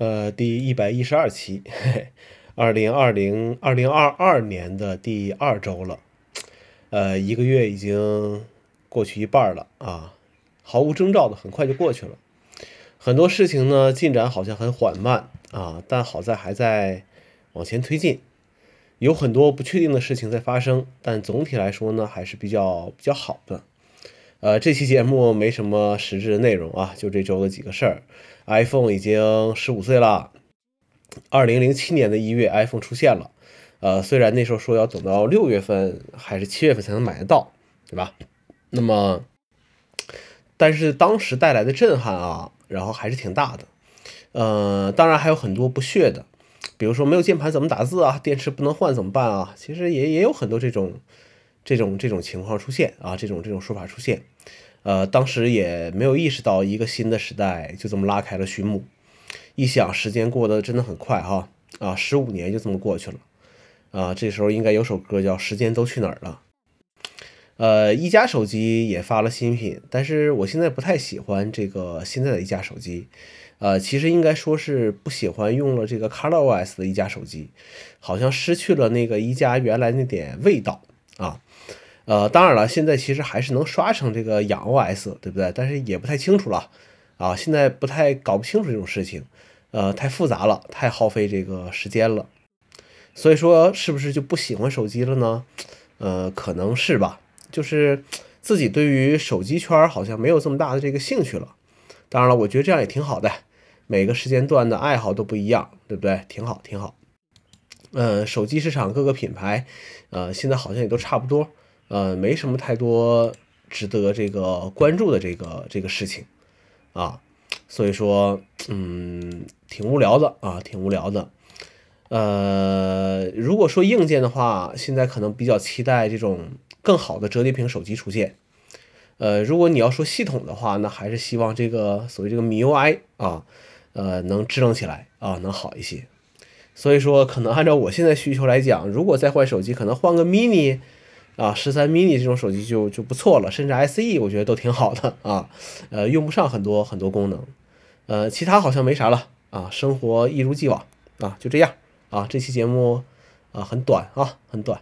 呃，第一百一十二期，二零二零二零二二年的第二周了，呃，一个月已经过去一半了啊，毫无征兆的，很快就过去了。很多事情呢，进展好像很缓慢啊，但好在还在往前推进。有很多不确定的事情在发生，但总体来说呢，还是比较比较好的。呃，这期节目没什么实质的内容啊，就这周的几个事儿。iPhone 已经十五岁了，二零零七年的一月，iPhone 出现了。呃，虽然那时候说要等到六月份还是七月份才能买得到，对吧？那么，但是当时带来的震撼啊，然后还是挺大的。呃，当然还有很多不屑的，比如说没有键盘怎么打字啊？电池不能换怎么办啊？其实也也有很多这种。这种这种情况出现啊，这种这种说法出现，呃，当时也没有意识到一个新的时代就这么拉开了序幕。一想，时间过得真的很快哈啊，十五年就这么过去了啊。这时候应该有首歌叫《时间都去哪儿了》。呃，一加手机也发了新品，但是我现在不太喜欢这个现在的一加手机。呃，其实应该说是不喜欢用了这个 ColorOS 的一加手机，好像失去了那个一加原来那点味道啊。呃，当然了，现在其实还是能刷成这个氧 OS，对不对？但是也不太清楚了啊，现在不太搞不清楚这种事情，呃，太复杂了，太耗费这个时间了。所以说，是不是就不喜欢手机了呢？呃，可能是吧，就是自己对于手机圈好像没有这么大的这个兴趣了。当然了，我觉得这样也挺好的，每个时间段的爱好都不一样，对不对？挺好，挺好。嗯，手机市场各个品牌，呃，现在好像也都差不多。呃，没什么太多值得这个关注的这个这个事情啊，所以说，嗯，挺无聊的啊，挺无聊的。呃，如果说硬件的话，现在可能比较期待这种更好的折叠屏手机出现。呃，如果你要说系统的话，那还是希望这个所谓这个 MIUI 啊，呃，能支撑起来啊，能好一些。所以说，可能按照我现在需求来讲，如果再换手机，可能换个 mini。啊，十三 mini 这种手机就就不错了，甚至 SE 我觉得都挺好的啊，呃，用不上很多很多功能，呃，其他好像没啥了啊，生活一如既往啊，就这样啊，这期节目啊很短啊，很短。